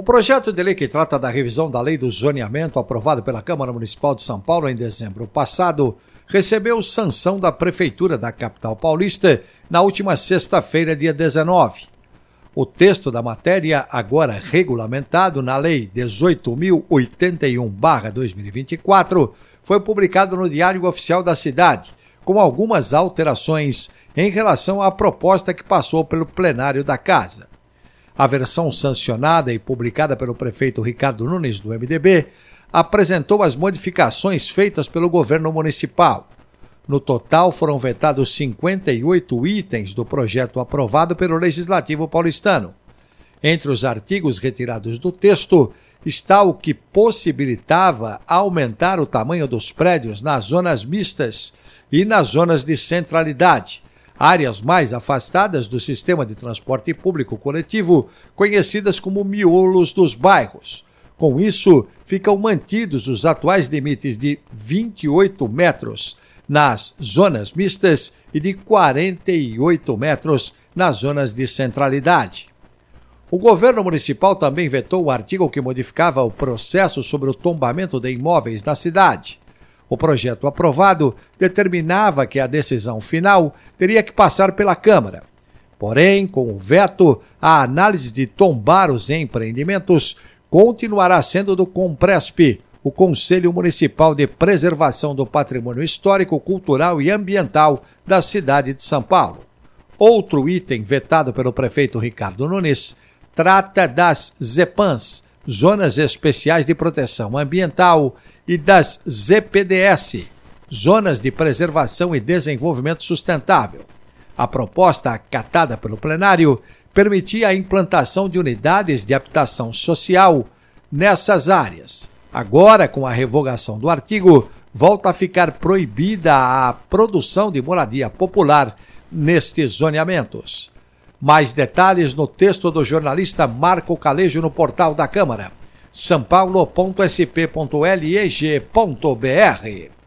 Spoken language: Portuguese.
O projeto de lei que trata da revisão da lei do zoneamento, aprovado pela Câmara Municipal de São Paulo em dezembro passado, recebeu sanção da Prefeitura da capital paulista na última sexta-feira, dia 19. O texto da matéria, agora regulamentado na Lei 18.081-2024, foi publicado no Diário Oficial da Cidade, com algumas alterações em relação à proposta que passou pelo plenário da Casa. A versão sancionada e publicada pelo prefeito Ricardo Nunes, do MDB, apresentou as modificações feitas pelo governo municipal. No total, foram vetados 58 itens do projeto aprovado pelo Legislativo paulistano. Entre os artigos retirados do texto está o que possibilitava aumentar o tamanho dos prédios nas zonas mistas e nas zonas de centralidade, áreas mais afastadas do sistema de transporte público coletivo, conhecidas como miolos dos bairros. Com isso, ficam mantidos os atuais limites de 28 metros nas zonas mistas e de 48 metros nas zonas de centralidade. O governo municipal também vetou o artigo que modificava o processo sobre o tombamento de imóveis na cidade. O projeto aprovado determinava que a decisão final teria que passar pela Câmara. Porém, com o veto, a análise de tombar os empreendimentos continuará sendo do Compresp, o Conselho Municipal de Preservação do Patrimônio Histórico, Cultural e Ambiental da cidade de São Paulo. Outro item vetado pelo prefeito Ricardo Nunes trata das ZEPANs, Zonas Especiais de Proteção Ambiental, e das ZPDS, Zonas de Preservação e Desenvolvimento Sustentável. A proposta acatada pelo plenário permitia a implantação de unidades de habitação social nessas áreas. Agora, com a revogação do artigo, volta a ficar proibida a produção de moradia popular nestes zoneamentos. Mais detalhes no texto do jornalista Marco Calejo no portal da Câmara sãopaulo.sp.leg.br.